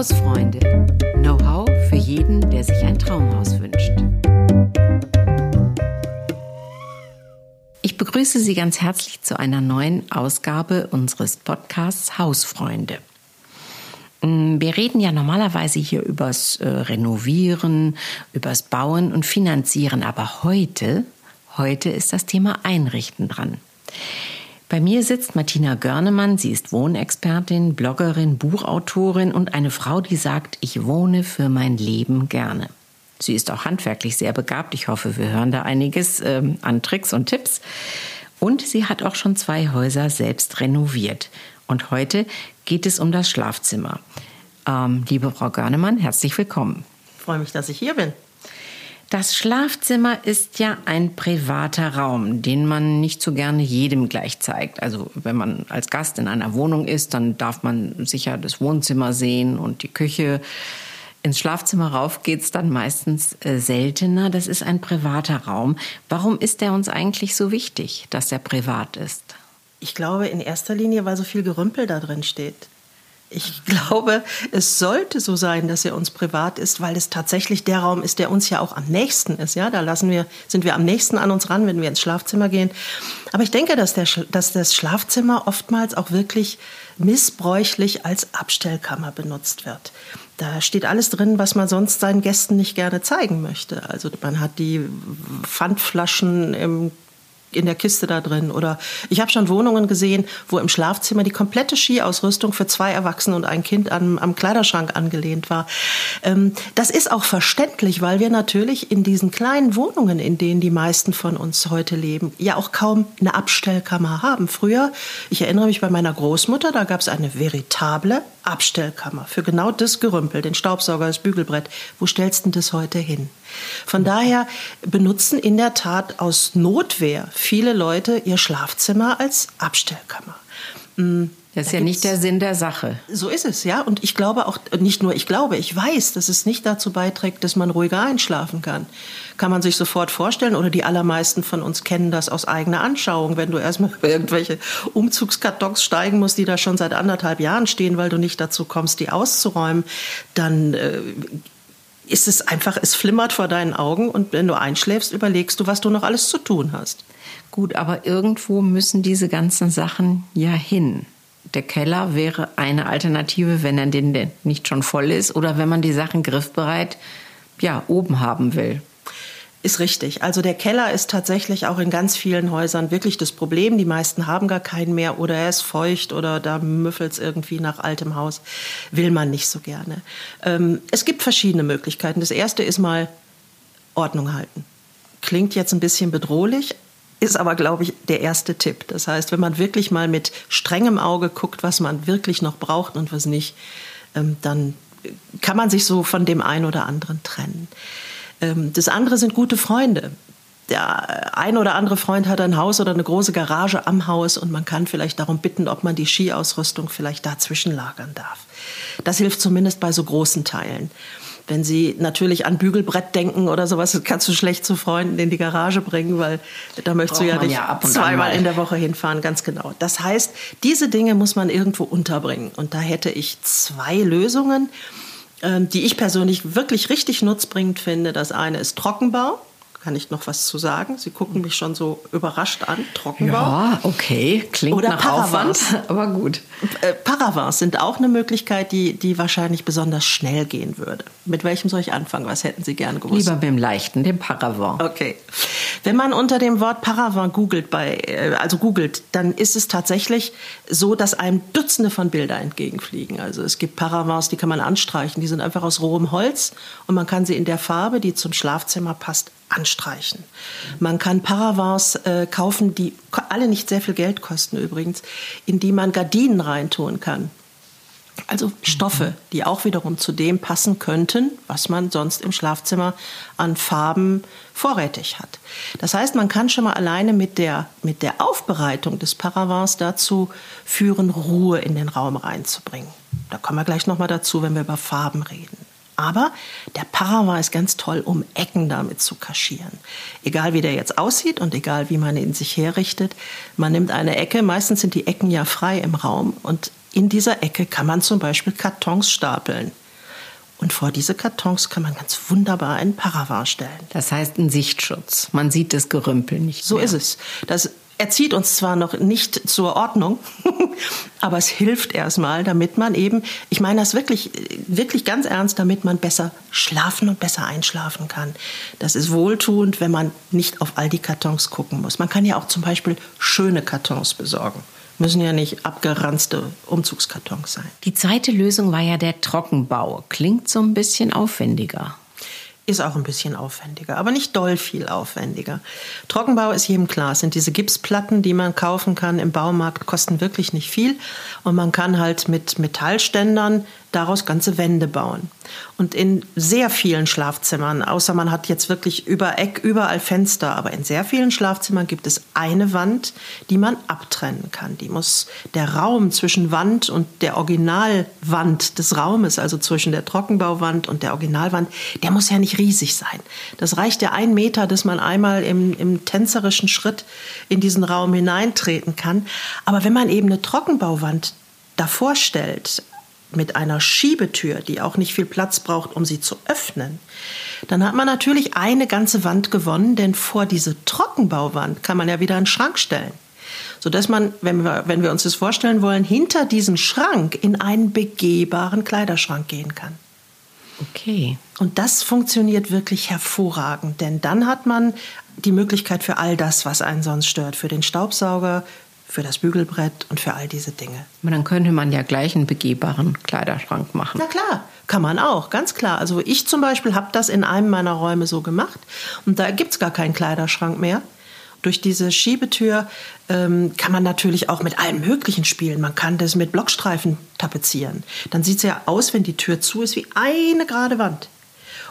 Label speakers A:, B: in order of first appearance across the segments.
A: Hausfreunde. Know-how für jeden, der sich ein Traumhaus wünscht. Ich begrüße Sie ganz herzlich zu einer neuen Ausgabe unseres Podcasts Hausfreunde. Mm, wir reden ja normalerweise hier übers äh, Renovieren, übers Bauen und Finanzieren, aber heute, heute ist das Thema Einrichten dran. Bei mir sitzt Martina Görnemann. Sie ist Wohnexpertin, Bloggerin, Buchautorin und eine Frau, die sagt, ich wohne für mein Leben gerne. Sie ist auch handwerklich sehr begabt. Ich hoffe, wir hören da einiges äh, an Tricks und Tipps. Und sie hat auch schon zwei Häuser selbst renoviert. Und heute geht es um das Schlafzimmer. Ähm, liebe Frau Görnemann, herzlich willkommen.
B: Ich freue mich, dass ich hier bin.
A: Das Schlafzimmer ist ja ein privater Raum, den man nicht so gerne jedem gleich zeigt. Also wenn man als Gast in einer Wohnung ist, dann darf man sicher das Wohnzimmer sehen und die Küche. Ins Schlafzimmer rauf geht's dann meistens äh, seltener. Das ist ein privater Raum. Warum ist der uns eigentlich so wichtig, dass er privat ist?
B: Ich glaube in erster Linie, weil so viel Gerümpel da drin steht. Ich glaube, es sollte so sein, dass er uns privat ist, weil es tatsächlich der Raum ist, der uns ja auch am nächsten ist. Ja, da lassen wir, sind wir am nächsten an uns ran, wenn wir ins Schlafzimmer gehen. Aber ich denke, dass, der, dass das Schlafzimmer oftmals auch wirklich missbräuchlich als Abstellkammer benutzt wird. Da steht alles drin, was man sonst seinen Gästen nicht gerne zeigen möchte. Also man hat die Pfandflaschen im in der Kiste da drin. Oder ich habe schon Wohnungen gesehen, wo im Schlafzimmer die komplette Skiausrüstung für zwei Erwachsene und ein Kind am, am Kleiderschrank angelehnt war. Ähm, das ist auch verständlich, weil wir natürlich in diesen kleinen Wohnungen, in denen die meisten von uns heute leben, ja auch kaum eine Abstellkammer haben. Früher, ich erinnere mich bei meiner Großmutter, da gab es eine veritable Abstellkammer für genau das Gerümpel, den Staubsauger, das Bügelbrett. Wo stellst du das heute hin? Von daher benutzen in der Tat aus Notwehr viele Leute ihr Schlafzimmer als Abstellkammer.
A: Mm, das ist da ja nicht der Sinn der Sache.
B: So ist es, ja. Und ich glaube auch, nicht nur ich glaube, ich weiß, dass es nicht dazu beiträgt, dass man ruhiger einschlafen kann. Kann man sich sofort vorstellen, oder die allermeisten von uns kennen das aus eigener Anschauung, wenn du erstmal über irgendwelche Umzugskartons steigen musst, die da schon seit anderthalb Jahren stehen, weil du nicht dazu kommst, die auszuräumen, dann äh, ist es einfach, es flimmert vor deinen Augen und wenn du einschläfst, überlegst du, was du noch alles zu tun hast.
A: Gut, aber irgendwo müssen diese ganzen Sachen ja hin der Keller wäre eine Alternative, wenn er denn nicht schon voll ist oder wenn man die Sachen griffbereit ja, oben haben will.
B: Ist richtig. Also der Keller ist tatsächlich auch in ganz vielen Häusern wirklich das Problem. Die meisten haben gar keinen mehr oder er ist feucht oder da müffelt es irgendwie nach altem Haus. Will man nicht so gerne. Ähm, es gibt verschiedene Möglichkeiten. Das erste ist mal Ordnung halten. Klingt jetzt ein bisschen bedrohlich, ist aber, glaube ich, der erste Tipp. Das heißt, wenn man wirklich mal mit strengem Auge guckt, was man wirklich noch braucht und was nicht, ähm, dann kann man sich so von dem einen oder anderen trennen. Ähm, das andere sind gute Freunde. Der ein oder andere Freund hat ein Haus oder eine große Garage am Haus und man kann vielleicht darum bitten, ob man die Skiausrüstung vielleicht dazwischen lagern darf. Das hilft zumindest bei so großen Teilen. Wenn Sie natürlich an Bügelbrett denken oder sowas, kannst du schlecht zu Freunden in die Garage bringen, weil da möchtest Braucht du ja nicht ja zweimal in der Woche hinfahren, ganz genau. Das heißt, diese Dinge muss man irgendwo unterbringen. Und da hätte ich zwei Lösungen, die ich persönlich wirklich richtig nutzbringend finde. Das eine ist Trockenbau kann ich noch was zu sagen? Sie gucken mich schon so überrascht an. Trockenbau.
A: Ja, okay. Klingt Oder nach Paravans. Aufwand, aber gut.
B: Äh, Paravans sind auch eine Möglichkeit, die, die wahrscheinlich besonders schnell gehen würde. Mit welchem soll ich anfangen? Was hätten Sie gerne gewusst?
A: Lieber mit dem leichten, dem Paravant.
B: Okay. Wenn man unter dem Wort Paravant googelt, bei, äh, also googelt, dann ist es tatsächlich so, dass einem Dutzende von Bilder entgegenfliegen. Also es gibt Paravans, die kann man anstreichen. Die sind einfach aus rohem Holz und man kann sie in der Farbe, die zum Schlafzimmer passt, anstreichen. Man kann Paravans äh, kaufen, die alle nicht sehr viel Geld kosten übrigens, in die man Gardinen reintun kann. Also Stoffe, die auch wiederum zu dem passen könnten, was man sonst im Schlafzimmer an Farben vorrätig hat. Das heißt, man kann schon mal alleine mit der, mit der Aufbereitung des Paravans dazu führen, Ruhe in den Raum reinzubringen. Da kommen wir gleich nochmal dazu, wenn wir über Farben reden. Aber der Parava ist ganz toll, um Ecken damit zu kaschieren. Egal wie der jetzt aussieht und egal wie man ihn sich herrichtet, man nimmt eine Ecke, meistens sind die Ecken ja frei im Raum und in dieser Ecke kann man zum Beispiel Kartons stapeln. Und vor diese Kartons kann man ganz wunderbar einen Paravent stellen.
A: Das heißt ein Sichtschutz. Man sieht das Gerümpel nicht.
B: So
A: mehr.
B: ist es. Das erzieht uns zwar noch nicht zur Ordnung, aber es hilft erstmal, damit man eben, ich meine das wirklich, wirklich ganz ernst, damit man besser schlafen und besser einschlafen kann. Das ist wohltuend, wenn man nicht auf all die Kartons gucken muss. Man kann ja auch zum Beispiel schöne Kartons besorgen. Müssen ja nicht abgeranzte Umzugskartons sein.
A: Die zweite Lösung war ja der Trockenbau. Klingt so ein bisschen aufwendiger.
B: Ist auch ein bisschen aufwendiger, aber nicht doll viel aufwendiger. Trockenbau ist jedem klar. Sind diese Gipsplatten, die man kaufen kann im Baumarkt, kosten wirklich nicht viel. Und man kann halt mit Metallständern daraus ganze Wände bauen. Und in sehr vielen Schlafzimmern, außer man hat jetzt wirklich über Eck überall Fenster, aber in sehr vielen Schlafzimmern gibt es eine Wand, die man abtrennen kann. Die muss der Raum zwischen Wand und der Originalwand des Raumes, also zwischen der Trockenbauwand und der Originalwand, der muss ja nicht riesig sein. Das reicht ja ein Meter, dass man einmal im, im tänzerischen Schritt in diesen Raum hineintreten kann. Aber wenn man eben eine Trockenbauwand davor stellt, mit einer Schiebetür, die auch nicht viel Platz braucht, um sie zu öffnen, dann hat man natürlich eine ganze Wand gewonnen, denn vor diese Trockenbauwand kann man ja wieder einen Schrank stellen. Sodass man, wenn wir, wenn wir uns das vorstellen wollen, hinter diesem Schrank in einen begehbaren Kleiderschrank gehen kann.
A: Okay.
B: Und das funktioniert wirklich hervorragend, denn dann hat man die Möglichkeit für all das, was einen sonst stört, für den Staubsauger, für das Bügelbrett und für all diese Dinge.
A: Aber dann könnte man ja gleich einen begehbaren Kleiderschrank machen.
B: Na klar, kann man auch, ganz klar. Also ich zum Beispiel habe das in einem meiner Räume so gemacht und da gibt es gar keinen Kleiderschrank mehr. Durch diese Schiebetür ähm, kann man natürlich auch mit allem Möglichen spielen. Man kann das mit Blockstreifen tapezieren. Dann sieht es ja aus, wenn die Tür zu ist, wie eine gerade Wand.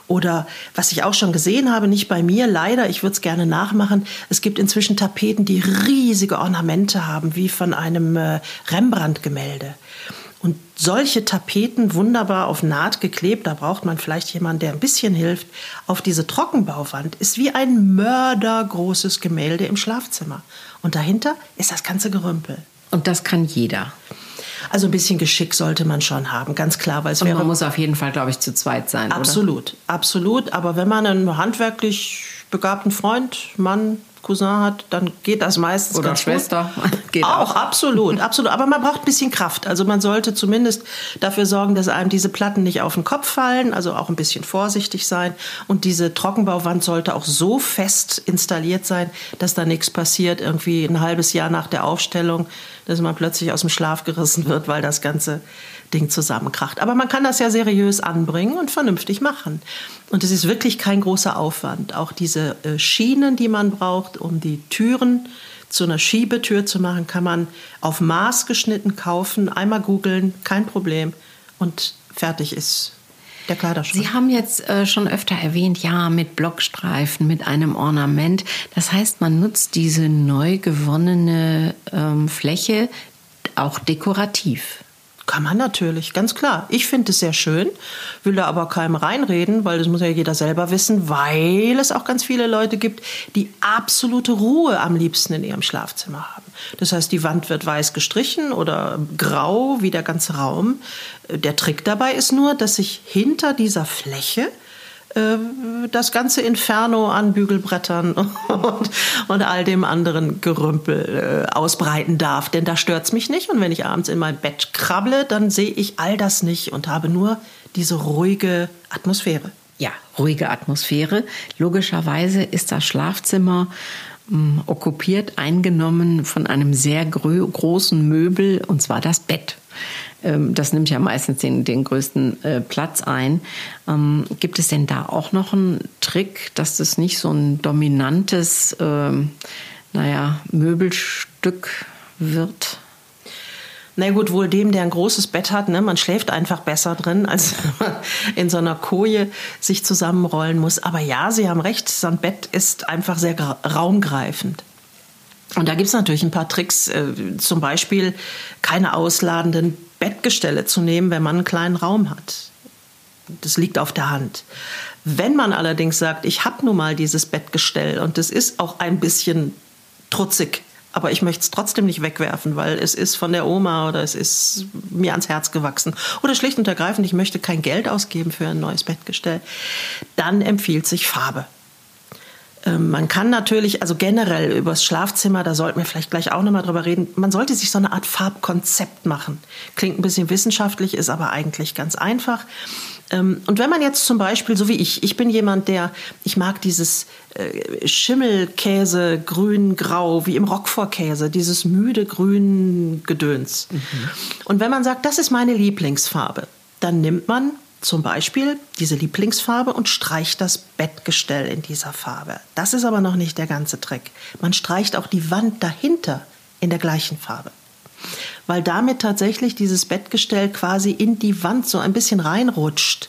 B: Oder was ich auch schon gesehen habe, nicht bei mir, leider, ich würde es gerne nachmachen, es gibt inzwischen Tapeten, die riesige Ornamente haben, wie von einem äh, Rembrandt-Gemälde. Und solche Tapeten wunderbar auf Naht geklebt, da braucht man vielleicht jemanden, der ein bisschen hilft, auf diese Trockenbauwand ist wie ein mördergroßes Gemälde im Schlafzimmer. Und dahinter ist das ganze Gerümpel.
A: Und das kann jeder.
B: Also ein bisschen Geschick sollte man schon haben, ganz klar. Weil es
A: Und man muss auf jeden Fall, glaube ich, zu zweit sein.
B: absolut, absolut. Aber wenn man einen handwerklich begabten Freund, Mann, Cousin hat, dann geht das meistens
A: Oder
B: ganz
A: Schwester.
B: Gut.
A: Geht
B: auch,
A: auch.
B: absolut, absolut. Aber man braucht ein bisschen Kraft. Also man sollte zumindest dafür sorgen, dass einem diese Platten nicht auf den Kopf fallen. Also auch ein bisschen vorsichtig sein. Und diese Trockenbauwand sollte auch so fest installiert sein, dass da nichts passiert. Irgendwie ein halbes Jahr nach der Aufstellung, dass man plötzlich aus dem Schlaf gerissen wird, weil das ganze Ding zusammenkracht. Aber man kann das ja seriös anbringen und vernünftig machen. Und es ist wirklich kein großer Aufwand. Auch diese äh, Schienen, die man braucht, um die Türen zu einer Schiebetür zu machen, kann man auf Maß geschnitten kaufen. Einmal googeln, kein Problem. Und fertig ist der Kleiderschrank.
A: Sie haben jetzt äh, schon öfter erwähnt, ja, mit Blockstreifen, mit einem Ornament. Das heißt, man nutzt diese neu gewonnene ähm, Fläche auch dekorativ.
B: Kann man natürlich, ganz klar. Ich finde es sehr schön, will da aber keinem reinreden, weil das muss ja jeder selber wissen, weil es auch ganz viele Leute gibt, die absolute Ruhe am liebsten in ihrem Schlafzimmer haben. Das heißt, die Wand wird weiß gestrichen oder grau wie der ganze Raum. Der Trick dabei ist nur, dass sich hinter dieser Fläche das ganze Inferno an Bügelbrettern und, und all dem anderen Gerümpel äh, ausbreiten darf. Denn da stört es mich nicht. Und wenn ich abends in mein Bett krabble, dann sehe ich all das nicht und habe nur diese ruhige Atmosphäre.
A: Ja, ruhige Atmosphäre. Logischerweise ist das Schlafzimmer mh, okkupiert, eingenommen von einem sehr großen Möbel, und zwar das Bett. Ähm, das nimmt ja meistens den, den größten äh, Platz ein. Ähm, gibt es denn da auch noch einen Trick, dass das nicht so ein dominantes, ähm, naja, Möbelstück wird?
B: Na gut, wohl dem, der ein großes Bett hat, ne? man schläft einfach besser drin, als man in so einer Koje sich zusammenrollen muss. Aber ja, Sie haben recht, so ein Bett ist einfach sehr raumgreifend. Und da gibt es natürlich ein paar Tricks, äh, zum Beispiel keine ausladenden Bettgestelle zu nehmen, wenn man einen kleinen Raum hat. Das liegt auf der Hand. Wenn man allerdings sagt, ich habe nun mal dieses Bettgestell und es ist auch ein bisschen trutzig aber ich möchte es trotzdem nicht wegwerfen, weil es ist von der Oma oder es ist mir ans Herz gewachsen. Oder schlicht und ergreifend, ich möchte kein Geld ausgeben für ein neues Bettgestell. Dann empfiehlt sich Farbe. Ähm, man kann natürlich, also generell übers Schlafzimmer, da sollten wir vielleicht gleich auch nochmal drüber reden, man sollte sich so eine Art Farbkonzept machen. Klingt ein bisschen wissenschaftlich, ist aber eigentlich ganz einfach. Ähm, und wenn man jetzt zum Beispiel, so wie ich, ich bin jemand, der, ich mag dieses äh, Schimmelkäse, grün, grau, wie im Roquefort-Käse, dieses müde grün Gedöns. Mhm. Und wenn man sagt, das ist meine Lieblingsfarbe, dann nimmt man zum Beispiel diese Lieblingsfarbe und streicht das Bettgestell in dieser Farbe. Das ist aber noch nicht der ganze Trick. Man streicht auch die Wand dahinter in der gleichen Farbe. Weil damit tatsächlich dieses Bettgestell quasi in die Wand so ein bisschen reinrutscht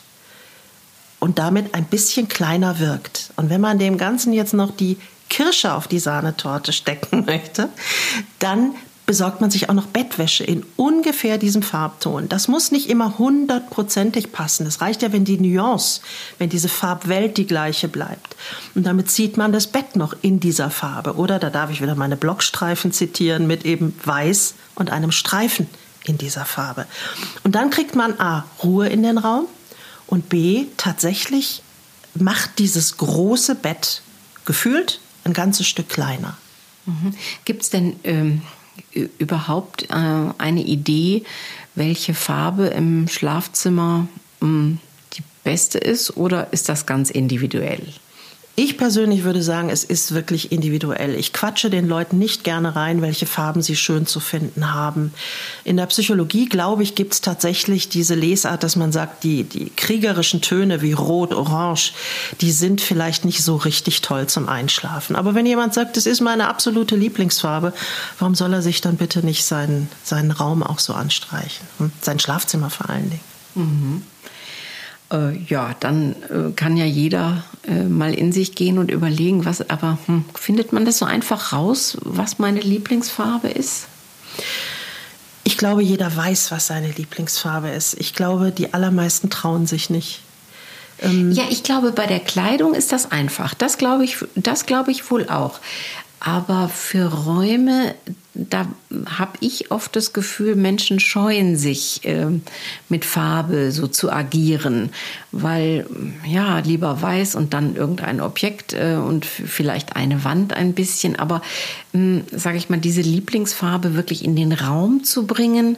B: und damit ein bisschen kleiner wirkt. Und wenn man dem Ganzen jetzt noch die Kirsche auf die Sahnetorte stecken möchte, dann besorgt man sich auch noch Bettwäsche in ungefähr diesem Farbton. Das muss nicht immer hundertprozentig passen. Es reicht ja, wenn die Nuance, wenn diese Farbwelt die gleiche bleibt. Und damit zieht man das Bett noch in dieser Farbe. Oder da darf ich wieder meine Blockstreifen zitieren mit eben weiß und einem Streifen in dieser Farbe. Und dann kriegt man A, Ruhe in den Raum und B, tatsächlich macht dieses große Bett gefühlt ein ganzes Stück kleiner.
A: Mhm. Gibt es denn ähm, überhaupt äh, eine Idee, welche Farbe im Schlafzimmer mh, hm, die beste ist oder ist das ganz individuell?
B: Ich persönlich würde sagen, es ist wirklich individuell. Ich quatsche den Leuten nicht gerne rein, welche Farben sie schön zu finden haben. In der Psychologie, glaube ich, gibt es tatsächlich diese Lesart, dass man sagt, die, die kriegerischen Töne wie Rot, Orange, die sind vielleicht nicht so richtig toll zum Einschlafen. Aber wenn jemand sagt, das ist meine absolute Lieblingsfarbe, warum soll er sich dann bitte nicht seinen, seinen Raum auch so anstreichen? Hm? Sein Schlafzimmer vor allen Dingen. Mhm
A: äh, ja, dann äh, kann ja jeder äh, mal in sich gehen und überlegen, was, aber hm, findet man das so einfach raus, was meine Lieblingsfarbe ist?
B: Ich glaube, jeder weiß, was seine Lieblingsfarbe ist. Ich glaube, die allermeisten trauen sich nicht.
A: Ähm ja, ich glaube, bei der Kleidung ist das einfach. Das glaube ich, das glaube ich wohl auch. Aber für Räume, da habe ich oft das Gefühl, Menschen scheuen sich äh, mit Farbe so zu agieren, weil ja lieber weiß und dann irgendein Objekt äh, und vielleicht eine Wand ein bisschen, aber hm, sage ich mal, diese Lieblingsfarbe wirklich in den Raum zu bringen,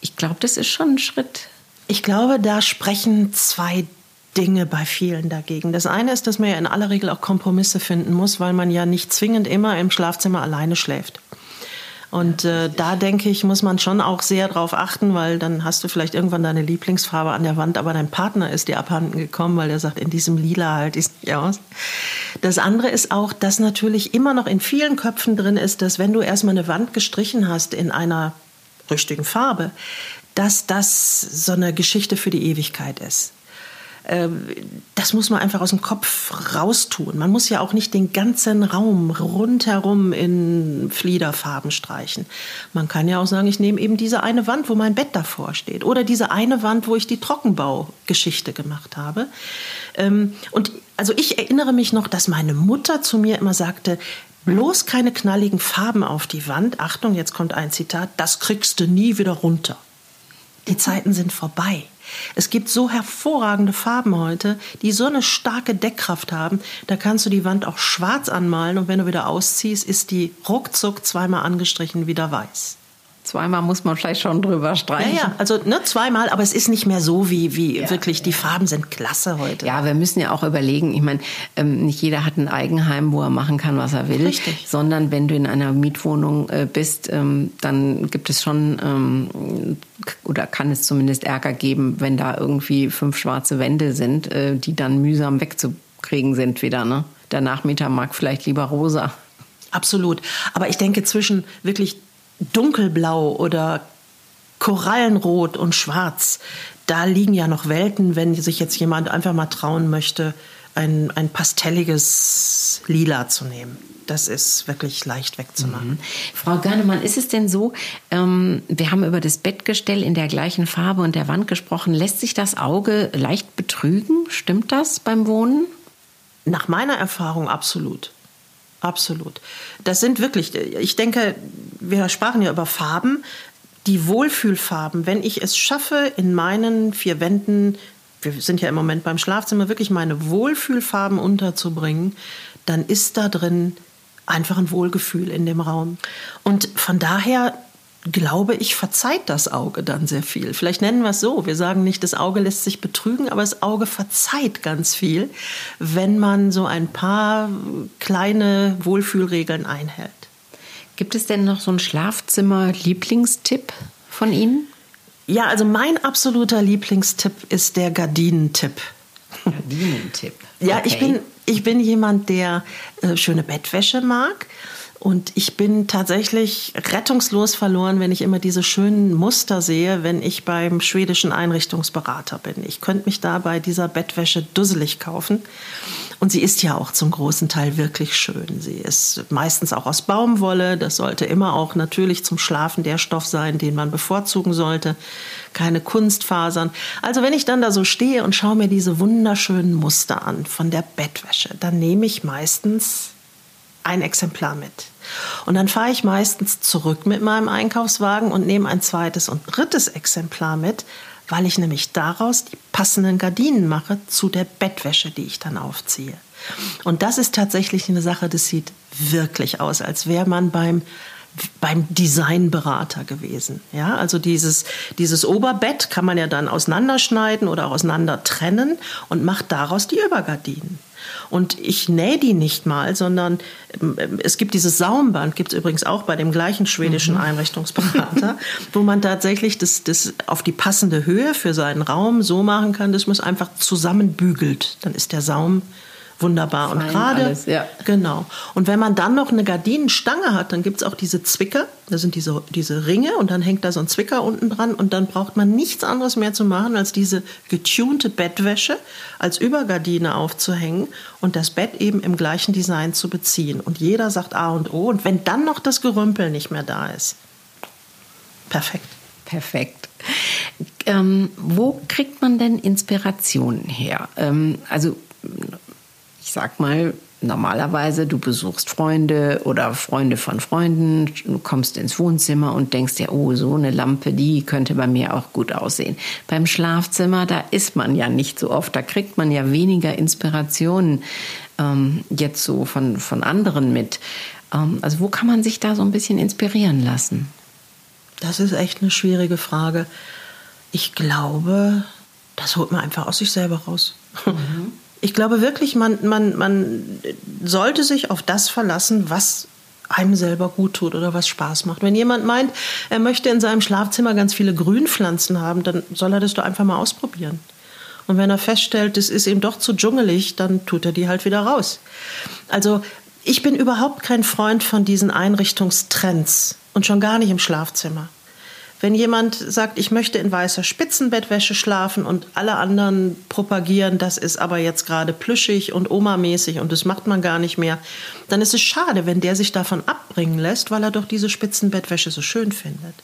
A: ich glaube, das ist schon ein Schritt.
B: Ich glaube, da sprechen zwei Dinge bei vielen dagegen. Das eine ist, dass man ja in aller Regel auch Kompromisse finden muss, weil man ja nicht zwingend immer im Schlafzimmer alleine schläft. Und äh, da denke ich, muss man schon auch sehr drauf achten, weil dann hast du vielleicht irgendwann deine Lieblingsfarbe an der Wand, aber dein Partner ist dir abhanden gekommen, weil er sagt, in diesem Lila halt ich nicht aus. Das andere ist auch, dass natürlich immer noch in vielen Köpfen drin ist, dass wenn du erstmal eine Wand gestrichen hast in einer richtigen Farbe, dass das so eine Geschichte für die Ewigkeit ist. Ähm, das muss man einfach aus dem Kopf raustun. Man muss ja auch nicht den ganzen Raum rundherum in Fliederfarben streichen. Man kann ja auch sagen, ich nehme eben diese eine Wand, wo mein Bett davor steht. Oder diese eine Wand, wo ich die Trockenbaugeschichte gemacht habe. Ähm, und also ich erinnere mich noch, dass meine Mutter zu mir immer sagte, bloß keine knalligen Farben auf die Wand. Achtung, jetzt kommt ein Zitat, das kriegst du nie wieder runter. Die Zeiten sind vorbei. Es gibt so hervorragende Farben heute, die so eine starke Deckkraft haben. Da kannst du die Wand auch schwarz anmalen und wenn du wieder ausziehst, ist die ruckzuck zweimal angestrichen wieder weiß.
A: Zweimal muss man vielleicht schon drüber streichen.
B: Ja, ja, also ne, zweimal, aber es ist nicht mehr so wie, wie ja, wirklich, ja. die Farben sind klasse heute.
A: Ja, wir müssen ja auch überlegen, ich meine, ähm, nicht jeder hat ein Eigenheim, wo er machen kann, was er will.
B: Richtig.
A: Sondern wenn du in einer Mietwohnung äh, bist, ähm, dann gibt es schon, ähm, oder kann es zumindest Ärger geben, wenn da irgendwie fünf schwarze Wände sind, äh, die dann mühsam wegzukriegen sind wieder. Ne? Der Nachmieter mag vielleicht lieber rosa.
B: Absolut. Aber ich denke, zwischen wirklich dunkelblau oder Korallenrot und Schwarz, da liegen ja noch Welten, wenn sich jetzt jemand einfach mal trauen möchte, ein, ein pastelliges Lila zu nehmen. Das ist wirklich leicht wegzumachen. Mhm.
A: Frau Görnemann, ist es denn so, ähm, wir haben über das Bettgestell in der gleichen Farbe und der Wand gesprochen, lässt sich das Auge leicht betrügen? Stimmt das beim Wohnen?
B: Nach meiner Erfahrung absolut. Absolut. Das sind wirklich, ich denke, wir sprachen ja über Farben, die Wohlfühlfarben. Wenn ich es schaffe, in meinen vier Wänden, wir sind ja im Moment beim Schlafzimmer, wirklich meine Wohlfühlfarben unterzubringen, dann ist da drin einfach ein Wohlgefühl in dem Raum. Und von daher glaube ich, verzeiht das Auge dann sehr viel. Vielleicht nennen wir es so. Wir sagen nicht, das Auge lässt sich betrügen, aber das Auge verzeiht ganz viel, wenn man so ein paar kleine Wohlfühlregeln einhält.
A: Gibt es denn noch so einen Schlafzimmer-Lieblingstipp von Ihnen?
B: Ja, also mein absoluter Lieblingstipp ist der Gardinentipp.
A: Gardinentipp.
B: Okay. Ja, ich bin, ich bin jemand, der äh, schöne Bettwäsche mag. Und ich bin tatsächlich rettungslos verloren, wenn ich immer diese schönen Muster sehe, wenn ich beim schwedischen Einrichtungsberater bin. Ich könnte mich da bei dieser Bettwäsche dusselig kaufen. Und sie ist ja auch zum großen Teil wirklich schön. Sie ist meistens auch aus Baumwolle. Das sollte immer auch natürlich zum Schlafen der Stoff sein, den man bevorzugen sollte. Keine Kunstfasern. Also wenn ich dann da so stehe und schaue mir diese wunderschönen Muster an von der Bettwäsche, dann nehme ich meistens ein Exemplar mit. Und dann fahre ich meistens zurück mit meinem Einkaufswagen und nehme ein zweites und drittes Exemplar mit, weil ich nämlich daraus die passenden Gardinen mache zu der Bettwäsche, die ich dann aufziehe. Und das ist tatsächlich eine Sache, das sieht wirklich aus, als wäre man beim beim Designberater gewesen. Ja, also dieses, dieses Oberbett kann man ja dann auseinanderschneiden oder auseinander trennen und macht daraus die Übergardinen. Und ich nähe die nicht mal, sondern ähm, es gibt dieses Saumband, gibt es übrigens auch bei dem gleichen schwedischen mhm. Einrichtungsberater, wo man tatsächlich das, das auf die passende Höhe für seinen Raum so machen kann, dass man es einfach zusammenbügelt. Dann ist der Saum wunderbar. Fein und gerade, ja. genau. Und wenn man dann noch eine Gardinenstange hat, dann gibt es auch diese Zwicker. Da sind diese, diese Ringe und dann hängt da so ein Zwicker unten dran und dann braucht man nichts anderes mehr zu machen, als diese getunte Bettwäsche als Übergardine aufzuhängen und das Bett eben im gleichen Design zu beziehen. Und jeder sagt A und O. Und wenn dann noch das Gerümpel nicht mehr da ist, perfekt.
A: Perfekt. Ähm, wo kriegt man denn Inspirationen her? Ähm, also ich sag mal, normalerweise du besuchst Freunde oder Freunde von Freunden, du kommst ins Wohnzimmer und denkst dir, oh, so eine Lampe, die könnte bei mir auch gut aussehen. Beim Schlafzimmer, da ist man ja nicht so oft, da kriegt man ja weniger Inspirationen ähm, jetzt so von, von anderen mit. Ähm, also wo kann man sich da so ein bisschen inspirieren lassen?
B: Das ist echt eine schwierige Frage. Ich glaube, das holt man einfach aus sich selber raus. Mhm. Ich glaube wirklich, man, man, man sollte sich auf das verlassen, was einem selber gut tut oder was Spaß macht. Wenn jemand meint, er möchte in seinem Schlafzimmer ganz viele Grünpflanzen haben, dann soll er das doch einfach mal ausprobieren. Und wenn er feststellt, es ist ihm doch zu dschungelig, dann tut er die halt wieder raus. Also ich bin überhaupt kein Freund von diesen Einrichtungstrends und schon gar nicht im Schlafzimmer. Wenn jemand sagt, ich möchte in weißer Spitzenbettwäsche schlafen und alle anderen propagieren, das ist aber jetzt gerade plüschig und omamäßig und das macht man gar nicht mehr, dann ist es schade, wenn der sich davon abbringen lässt, weil er doch diese Spitzenbettwäsche so schön findet.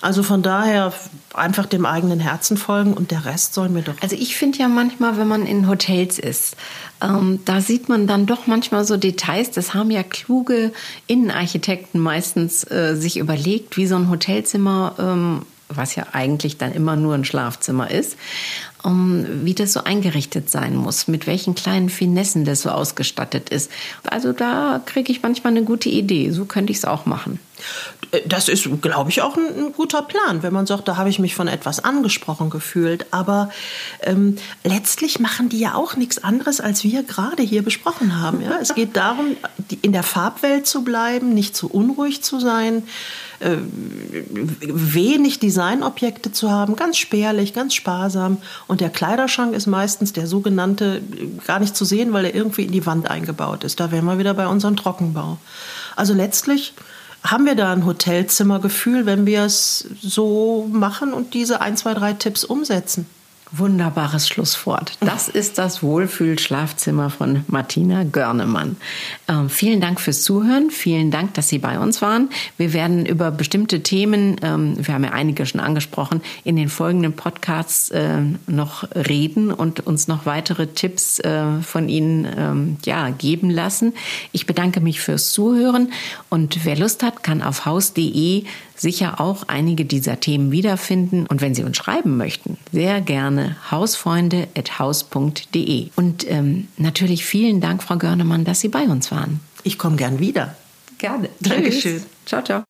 B: Also von daher einfach dem eigenen Herzen folgen und der Rest soll mir doch.
A: Also ich finde ja manchmal, wenn man in Hotels ist, ähm, da sieht man dann doch manchmal so Details. Das haben ja kluge Innenarchitekten meistens äh, sich überlegt, wie so ein Hotelzimmer ähm, was ja eigentlich dann immer nur ein Schlafzimmer ist, um, wie das so eingerichtet sein muss, mit welchen kleinen Finessen das so ausgestattet ist. Also da kriege ich manchmal eine gute Idee. So könnte ich es auch machen.
B: Das ist, glaube ich, auch ein, ein, guter Plan, wenn man sagt, da habe ich mich von etwas angesprochen gefühlt. Aber ähm, letztlich machen die ja auch nichts anderes, als wir gerade hier besprochen haben. Ja? Es geht darum, in der Farbwelt zu bleiben, nicht zu unruhig zu sein, äh, wenig Designobjekte zu haben, ganz spärlich, ganz sparsam. Und der Kleiderschrank ist meistens der sogenannte gar nicht zu sehen, weil er irgendwie in die Wand eingebaut ist. Da wären wir wieder bei unserem Trockenbau. Also letztlich haben wir da ein Hotelzimmergefühl, wenn wir es so machen und diese ein, zwei, drei Tipps umsetzen.
A: Wunderbares Schlusswort. Das ist das Wohlfühlschlafzimmer von Martina Görnemann. Ähm, vielen Dank fürs Zuhören. Vielen Dank, dass Sie bei uns waren. Wir werden über bestimmte Themen, ähm, wir haben ja einige schon angesprochen, in den folgenden Podcasts äh, noch reden und uns noch weitere Tipps äh, von Ihnen ähm, ja, geben lassen. Ich bedanke mich fürs Zuhören und wer Lust hat, kann auf haus.de sicher auch einige dieser Themen wiederfinden. Und wenn Sie uns schreiben möchten, sehr gerne hausfreunde.haus.de. Und ähm, natürlich vielen Dank, Frau Görnemann, dass Sie bei uns waren.
B: Ich komme gern wieder.
A: Gerne.
B: Dankeschön.
A: Ciao, ciao.